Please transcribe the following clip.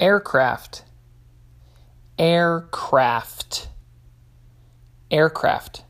aircraft, aircraft, aircraft.